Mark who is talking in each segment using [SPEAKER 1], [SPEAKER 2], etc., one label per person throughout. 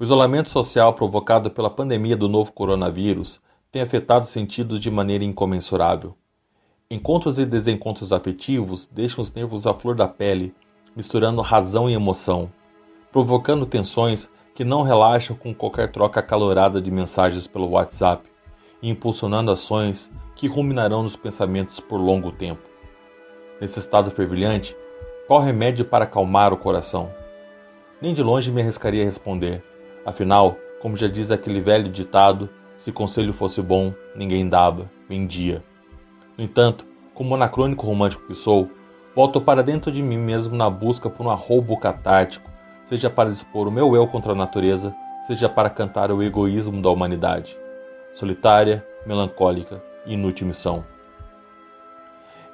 [SPEAKER 1] O isolamento social provocado pela pandemia do novo coronavírus tem afetado sentidos de maneira incomensurável. Encontros e desencontros afetivos deixam os nervos à flor da pele, misturando razão e emoção, provocando tensões que não relaxam com qualquer troca acalorada de mensagens pelo WhatsApp e impulsionando ações que ruminarão nos pensamentos por longo tempo. Nesse estado fervilhante, qual remédio para acalmar o coração? Nem de longe me arriscaria a responder Afinal, como já diz aquele velho ditado, se conselho fosse bom, ninguém dava, vendia. No entanto, como anacrônico romântico que sou, volto para dentro de mim mesmo na busca por um arroubo catártico, seja para expor o meu eu contra a natureza, seja para cantar o egoísmo da humanidade. Solitária, melancólica e inútil missão.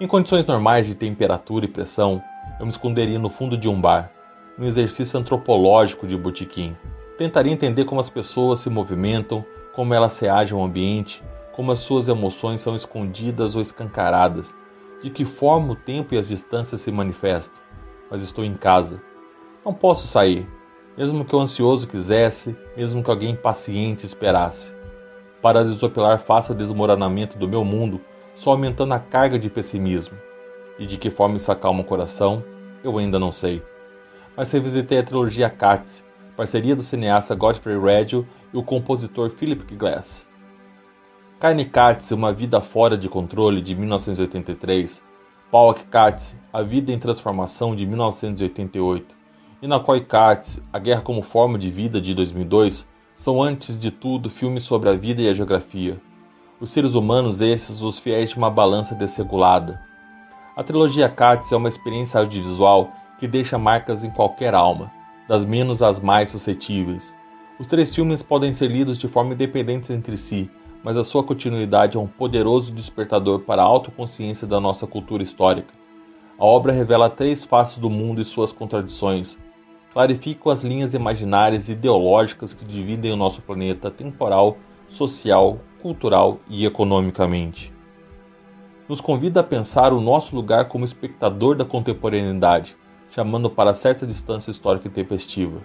[SPEAKER 1] Em condições normais de temperatura e pressão, eu me esconderia no fundo de um bar, num exercício antropológico de botequim, Tentaria entender como as pessoas se movimentam, como elas reagem ao ambiente, como as suas emoções são escondidas ou escancaradas, de que forma o tempo e as distâncias se manifestam. Mas estou em casa. Não posso sair, mesmo que o ansioso quisesse, mesmo que alguém impaciente esperasse. Para desopilar face ao desmoronamento do meu mundo, só aumentando a carga de pessimismo. E de que forma isso acalma o coração, eu ainda não sei. Mas revisitei a trilogia Katz parceria do cineasta Godfrey Reggio e o compositor Philip Glass. Carne Katz, Uma Vida Fora de Controle, de 1983, Paul Katz, A Vida em Transformação, de 1988, e Nakoi Katz, A Guerra como Forma de Vida, de 2002, são antes de tudo filmes sobre a vida e a geografia. Os seres humanos, esses, os fiéis de uma balança desregulada. A trilogia Katz é uma experiência audiovisual que deixa marcas em qualquer alma, das menos às mais suscetíveis. Os três filmes podem ser lidos de forma independente entre si, mas a sua continuidade é um poderoso despertador para a autoconsciência da nossa cultura histórica. A obra revela três faces do mundo e suas contradições, clarifica as linhas imaginárias e ideológicas que dividem o nosso planeta temporal, social, cultural e economicamente. Nos convida a pensar o nosso lugar como espectador da contemporaneidade, chamando para certa distância histórica e tempestiva.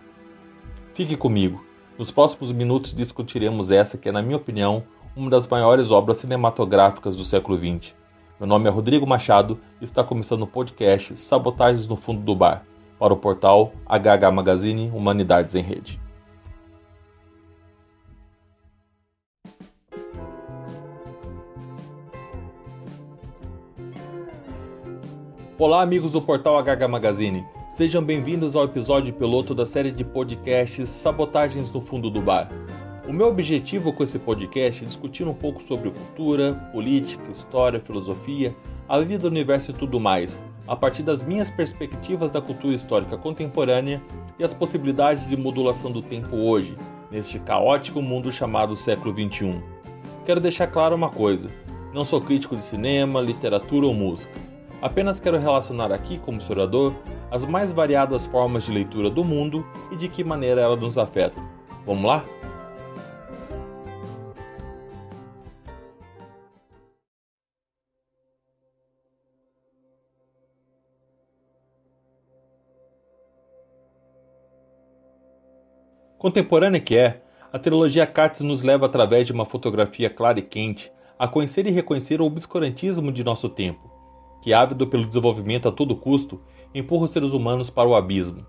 [SPEAKER 1] Fique comigo. Nos próximos minutos discutiremos essa que é, na minha opinião, uma das maiores obras cinematográficas do século XX. Meu nome é Rodrigo Machado e está começando o podcast Sabotagens no Fundo do Bar, para o portal HH Magazine Humanidades em Rede. Olá, amigos do portal HH Magazine. Sejam bem-vindos ao episódio piloto da série de podcasts Sabotagens no Fundo do Bar. O meu objetivo com esse podcast é discutir um pouco sobre cultura, política, história, filosofia, a vida do universo e tudo mais, a partir das minhas perspectivas da cultura histórica contemporânea e as possibilidades de modulação do tempo hoje, neste caótico mundo chamado século XXI. Quero deixar claro uma coisa: não sou crítico de cinema, literatura ou música. Apenas quero relacionar aqui, como historiador, as mais variadas formas de leitura do mundo e de que maneira ela nos afeta. Vamos lá? Contemporânea que é, a trilogia Katz nos leva através de uma fotografia clara e quente a conhecer e reconhecer o obscurantismo de nosso tempo que, ávido pelo desenvolvimento a todo custo, empurra os seres humanos para o abismo,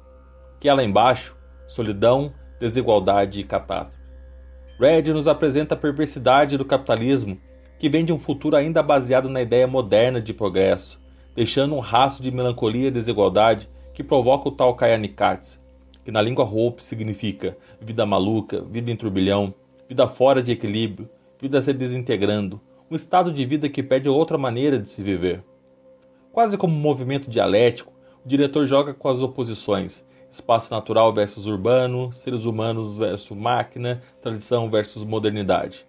[SPEAKER 1] que lá embaixo, solidão, desigualdade e catástrofe. Red nos apresenta a perversidade do capitalismo, que vem de um futuro ainda baseado na ideia moderna de progresso, deixando um rastro de melancolia e desigualdade que provoca o tal Kayanikatsu, que na língua Hope significa vida maluca, vida em turbilhão, vida fora de equilíbrio, vida se desintegrando, um estado de vida que pede outra maneira de se viver. Quase como um movimento dialético, o diretor joga com as oposições: espaço natural versus urbano, seres humanos versus máquina, tradição versus modernidade.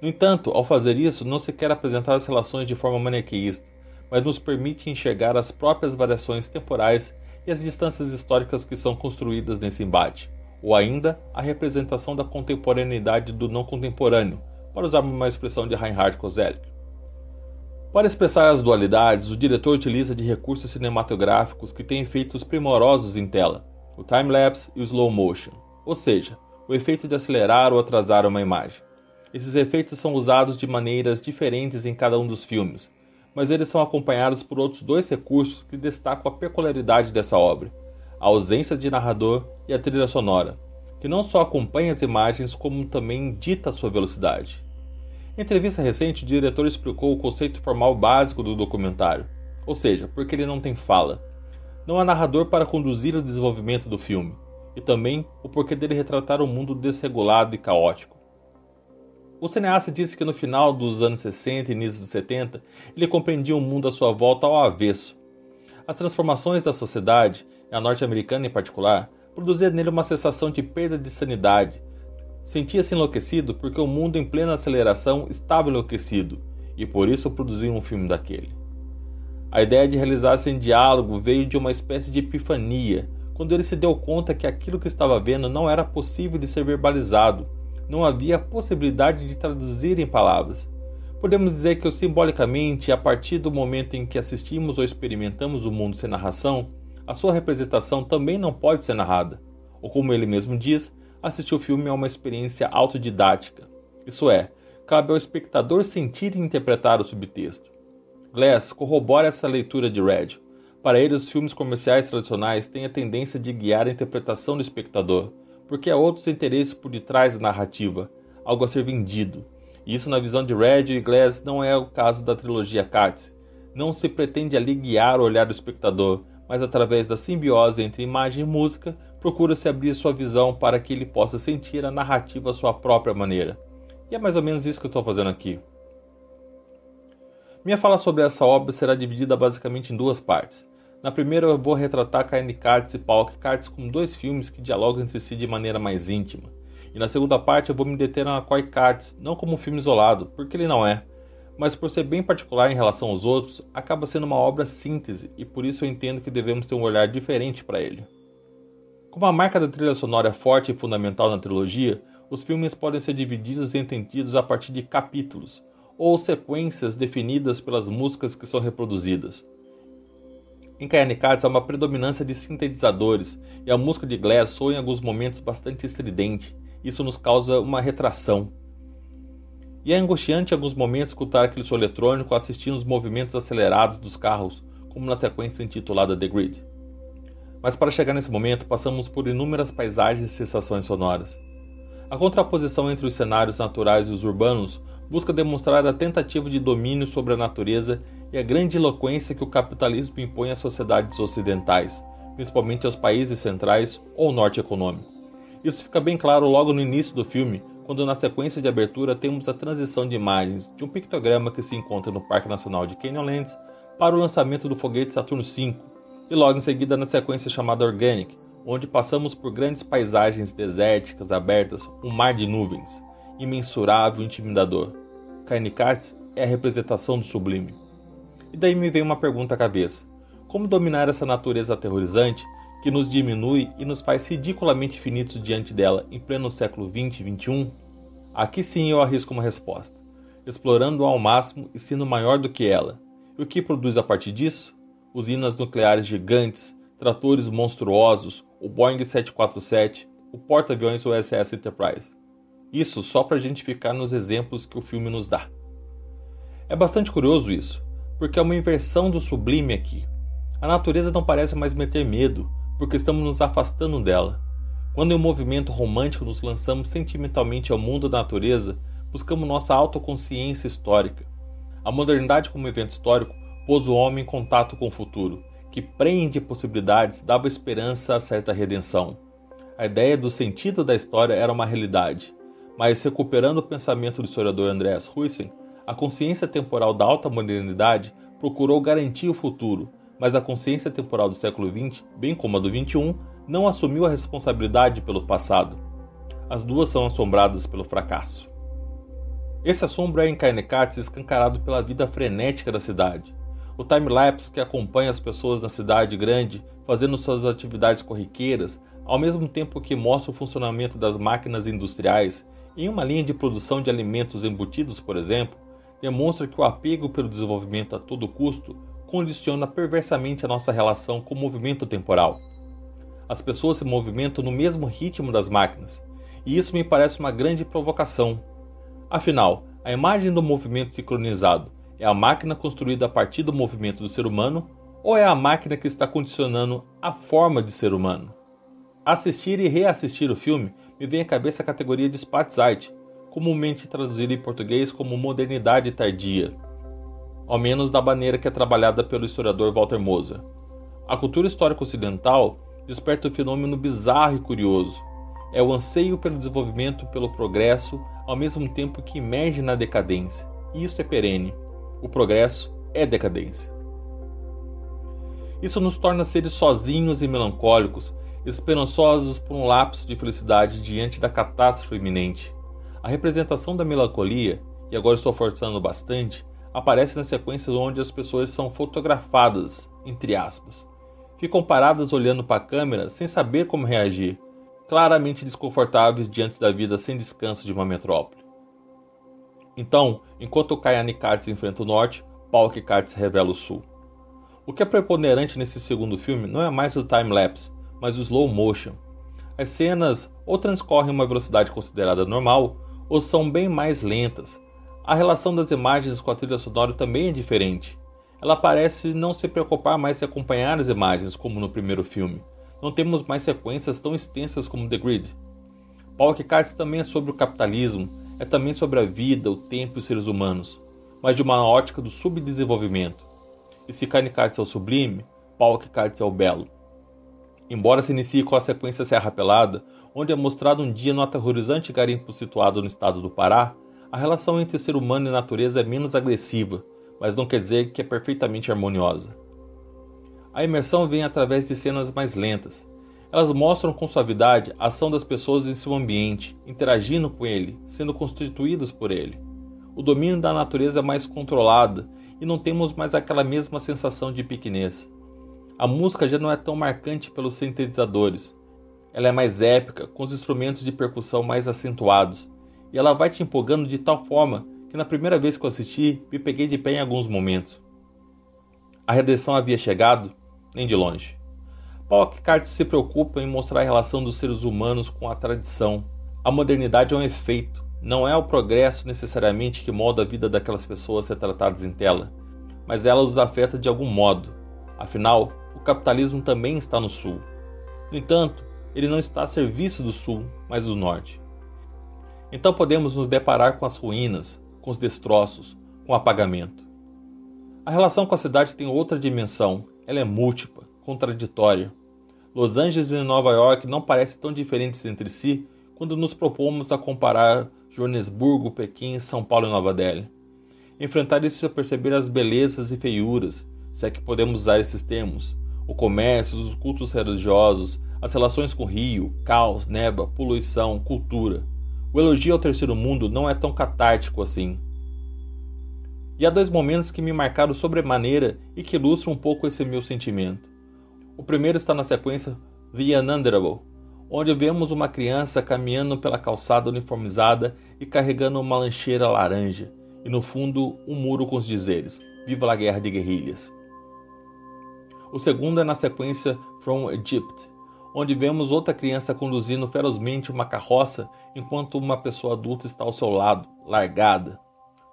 [SPEAKER 1] No entanto, ao fazer isso, não se quer apresentar as relações de forma maniqueísta, mas nos permite enxergar as próprias variações temporais e as distâncias históricas que são construídas nesse embate, ou ainda a representação da contemporaneidade do não contemporâneo, para usar uma expressão de Reinhard Koselleck. Para expressar as dualidades, o diretor utiliza de recursos cinematográficos que têm efeitos primorosos em tela, o time-lapse e o slow motion, ou seja, o efeito de acelerar ou atrasar uma imagem. Esses efeitos são usados de maneiras diferentes em cada um dos filmes, mas eles são acompanhados por outros dois recursos que destacam a peculiaridade dessa obra: a ausência de narrador e a trilha sonora, que não só acompanha as imagens, como também dita a sua velocidade. Em entrevista recente, o diretor explicou o conceito formal básico do documentário, ou seja, porque ele não tem fala. Não há narrador para conduzir o desenvolvimento do filme, e também o porquê dele retratar um mundo desregulado e caótico. O cineasta disse que no final dos anos 60 e início dos 70, ele compreendia o mundo à sua volta ao avesso. As transformações da sociedade, a norte-americana em particular, produziam nele uma sensação de perda de sanidade, Sentia-se enlouquecido porque o mundo em plena aceleração estava enlouquecido e por isso produziu um filme daquele. A ideia de realizar-se em diálogo veio de uma espécie de epifania, quando ele se deu conta que aquilo que estava vendo não era possível de ser verbalizado, não havia possibilidade de traduzir em palavras. Podemos dizer que, simbolicamente, a partir do momento em que assistimos ou experimentamos o mundo sem narração, a sua representação também não pode ser narrada. Ou como ele mesmo diz, assistir o filme é uma experiência autodidática. Isso é, cabe ao espectador sentir e interpretar o subtexto. Glass corrobora essa leitura de Red. Para ele, os filmes comerciais tradicionais têm a tendência de guiar a interpretação do espectador, porque há outros interesses por detrás da narrativa, algo a ser vendido. E isso, na visão de Red e Glass, não é o caso da trilogia Katz. Não se pretende ali guiar o olhar do espectador, mas através da simbiose entre imagem e música, procura-se abrir sua visão para que ele possa sentir a narrativa à sua própria maneira. E é mais ou menos isso que eu estou fazendo aqui. Minha fala sobre essa obra será dividida basicamente em duas partes. Na primeira eu vou retratar Kaine Katz e Paul Katz como dois filmes que dialogam entre si de maneira mais íntima. E na segunda parte eu vou me deter na Koi Katz, não como um filme isolado, porque ele não é, mas por ser bem particular em relação aos outros, acaba sendo uma obra síntese e por isso eu entendo que devemos ter um olhar diferente para ele. Como a marca da trilha sonora é forte e fundamental na trilogia, os filmes podem ser divididos e entendidos a partir de capítulos ou sequências definidas pelas músicas que são reproduzidas. Em Katz há uma predominância de sintetizadores e a música de Glass soa em alguns momentos bastante estridente. Isso nos causa uma retração. E é angustiante em alguns momentos escutar aquele som eletrônico assistindo os movimentos acelerados dos carros, como na sequência intitulada The Grid. Mas para chegar nesse momento, passamos por inúmeras paisagens e sensações sonoras. A contraposição entre os cenários naturais e os urbanos busca demonstrar a tentativa de domínio sobre a natureza e a grande eloquência que o capitalismo impõe às sociedades ocidentais, principalmente aos países centrais ou norte econômico. Isso fica bem claro logo no início do filme, quando na sequência de abertura temos a transição de imagens de um pictograma que se encontra no Parque Nacional de Canyonlands para o lançamento do foguete Saturno V, e logo em seguida na sequência chamada Organic, onde passamos por grandes paisagens desérticas abertas, um mar de nuvens, imensurável e intimidador. Carnicartes é a representação do sublime. E daí me vem uma pergunta à cabeça: como dominar essa natureza aterrorizante que nos diminui e nos faz ridiculamente finitos diante dela em pleno século XX e XXI? Aqui sim eu arrisco uma resposta, explorando ao máximo e sendo maior do que ela. E o que produz a partir disso? Usinas nucleares gigantes, tratores monstruosos, o Boeing 747, o porta-aviões USS Enterprise. Isso só para a gente ficar nos exemplos que o filme nos dá. É bastante curioso isso, porque é uma inversão do sublime aqui. A natureza não parece mais meter medo, porque estamos nos afastando dela. Quando em um movimento romântico nos lançamos sentimentalmente ao mundo da natureza, buscamos nossa autoconsciência histórica. A modernidade como evento histórico pôs o homem em contato com o futuro, que prende possibilidades, dava esperança a certa redenção. A ideia do sentido da história era uma realidade, mas recuperando o pensamento do historiador Andreas Huyssen, a consciência temporal da alta modernidade procurou garantir o futuro, mas a consciência temporal do século XX, bem como a do XXI, não assumiu a responsabilidade pelo passado. As duas são assombradas pelo fracasso. Esse assombro é em Kainekatz escancarado pela vida frenética da cidade. O time-lapse que acompanha as pessoas na cidade grande fazendo suas atividades corriqueiras, ao mesmo tempo que mostra o funcionamento das máquinas industriais, em uma linha de produção de alimentos embutidos, por exemplo, demonstra que o apego pelo desenvolvimento a todo custo condiciona perversamente a nossa relação com o movimento temporal. As pessoas se movimentam no mesmo ritmo das máquinas, e isso me parece uma grande provocação. Afinal, a imagem do movimento sincronizado é a máquina construída a partir do movimento do ser humano ou é a máquina que está condicionando a forma de ser humano? Assistir e reassistir o filme me vem à cabeça a categoria de Spatzeit, comumente traduzida em português como modernidade tardia, ao menos da maneira que é trabalhada pelo historiador Walter Moser. A cultura histórica ocidental desperta um fenômeno bizarro e curioso. É o anseio pelo desenvolvimento, pelo progresso, ao mesmo tempo que emerge na decadência. E isso é perene. O progresso é decadência. Isso nos torna seres sozinhos e melancólicos, esperançosos por um lapso de felicidade diante da catástrofe iminente. A representação da melancolia, e agora estou forçando bastante, aparece nas sequências onde as pessoas são fotografadas, entre aspas. Ficam paradas olhando para a câmera sem saber como reagir, claramente desconfortáveis diante da vida sem descanso de uma metrópole. Então, enquanto Kayane Katz enfrenta o norte, Pauk Katz revela o sul. O que é preponderante nesse segundo filme não é mais o time-lapse, mas o slow motion. As cenas ou transcorrem uma velocidade considerada normal, ou são bem mais lentas. A relação das imagens com a trilha sonora também é diferente. Ela parece não se preocupar mais em acompanhar as imagens como no primeiro filme. Não temos mais sequências tão extensas como The Grid. Pauk Katz também é sobre o capitalismo, é também sobre a vida, o tempo e os seres humanos, mas de uma ótica do subdesenvolvimento. E se Kanekatsu é o sublime, Paukikatsu é o belo. Embora se inicie com a sequência Serra Pelada, onde é mostrado um dia no aterrorizante garimpo situado no estado do Pará, a relação entre ser humano e natureza é menos agressiva, mas não quer dizer que é perfeitamente harmoniosa. A imersão vem através de cenas mais lentas, elas mostram com suavidade a ação das pessoas em seu ambiente, interagindo com ele, sendo constituídas por ele. O domínio da natureza é mais controlado e não temos mais aquela mesma sensação de pequenez. A música já não é tão marcante pelos sintetizadores. Ela é mais épica, com os instrumentos de percussão mais acentuados, e ela vai te empolgando de tal forma que na primeira vez que eu assisti, me peguei de pé em alguns momentos. A redenção havia chegado? Nem de longe. Paulo se preocupa em mostrar a relação dos seres humanos com a tradição. A modernidade é um efeito, não é o progresso necessariamente que molda a vida daquelas pessoas retratadas em tela, mas ela os afeta de algum modo. Afinal, o capitalismo também está no Sul. No entanto, ele não está a serviço do Sul, mas do Norte. Então podemos nos deparar com as ruínas, com os destroços, com o apagamento. A relação com a cidade tem outra dimensão, ela é múltipla contraditória. Los Angeles e Nova York não parecem tão diferentes entre si quando nos propomos a comparar Joanesburgo, Pequim, São Paulo e Nova Delhi. Enfrentar isso é perceber as belezas e feiuras, se é que podemos usar esses termos, o comércio, os cultos religiosos, as relações com rio, caos, neva, poluição, cultura. O elogio ao terceiro mundo não é tão catártico assim. E há dois momentos que me marcaram sobremaneira e que ilustram um pouco esse meu sentimento. O primeiro está na sequência The Ununderable, onde vemos uma criança caminhando pela calçada uniformizada e carregando uma lancheira laranja, e no fundo um muro com os dizeres: Viva a Guerra de Guerrilhas. O segundo é na sequência From Egypt, onde vemos outra criança conduzindo ferozmente uma carroça enquanto uma pessoa adulta está ao seu lado, largada,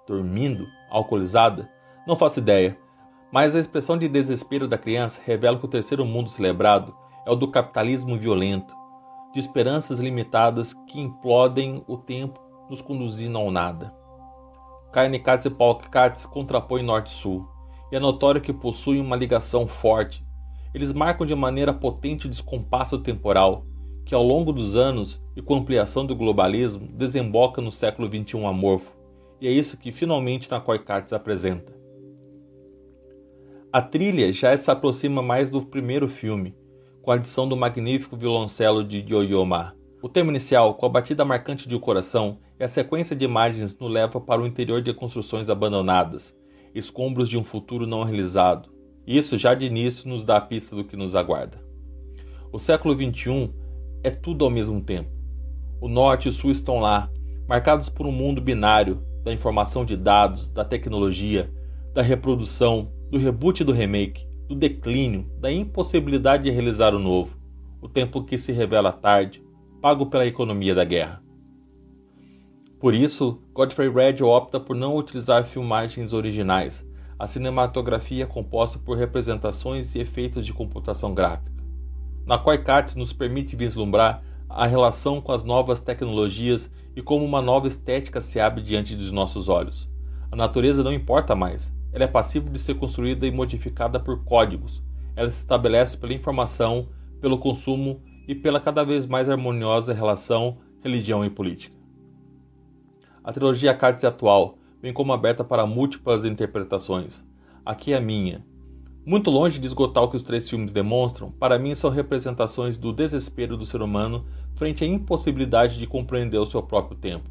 [SPEAKER 1] dormindo, alcoolizada. Não faço ideia, mas a expressão de desespero da criança revela que o terceiro mundo celebrado é o do capitalismo violento, de esperanças limitadas que implodem o tempo, nos conduzindo ao nada. Katz e Katz contrapõem norte-sul, e é notório que possuem uma ligação forte. Eles marcam de maneira potente o descompasso temporal, que ao longo dos anos e com a ampliação do globalismo desemboca no século XXI amorfo, e é isso que finalmente Nakoi Katz apresenta. A trilha já se aproxima mais do primeiro filme, com a adição do magnífico violoncelo de Yo-Yo Ma. O tema inicial, com a batida marcante de O Coração, e a sequência de imagens nos leva para o interior de construções abandonadas, escombros de um futuro não realizado. Isso já de início nos dá a pista do que nos aguarda. O século XXI é tudo ao mesmo tempo. O norte e o sul estão lá, marcados por um mundo binário da informação de dados, da tecnologia, da reprodução, do reboot e do remake, do declínio, da impossibilidade de realizar o novo, o tempo que se revela tarde, pago pela economia da guerra. Por isso, Godfrey Red opta por não utilizar filmagens originais. A cinematografia é composta por representações e efeitos de computação gráfica, na Katz nos permite vislumbrar a relação com as novas tecnologias e como uma nova estética se abre diante dos nossos olhos. A natureza não importa mais, ela é passível de ser construída e modificada por códigos. Ela se estabelece pela informação, pelo consumo e pela cada vez mais harmoniosa relação religião e política. A trilogia Cádiz atual vem como aberta para múltiplas interpretações. Aqui é a minha, muito longe de esgotar o que os três filmes demonstram, para mim são representações do desespero do ser humano frente à impossibilidade de compreender o seu próprio tempo.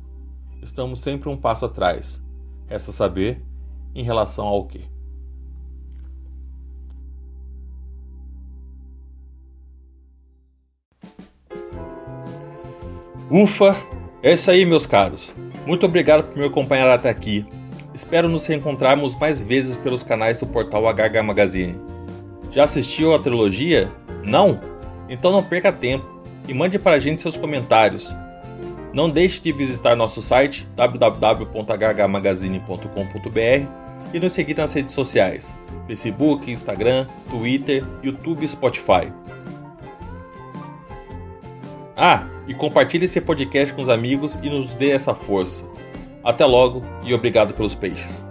[SPEAKER 1] Estamos sempre um passo atrás. Resta saber em relação ao que. Ufa! É isso aí, meus caros. Muito obrigado por me acompanhar até aqui. Espero nos reencontrarmos mais vezes pelos canais do portal HH Magazine. Já assistiu a trilogia? Não? Então não perca tempo e mande para a gente seus comentários. Não deixe de visitar nosso site www.hhmagazine.com.br e nos seguir nas redes sociais: Facebook, Instagram, Twitter, YouTube e Spotify. Ah, e compartilhe esse podcast com os amigos e nos dê essa força. Até logo e obrigado pelos peixes.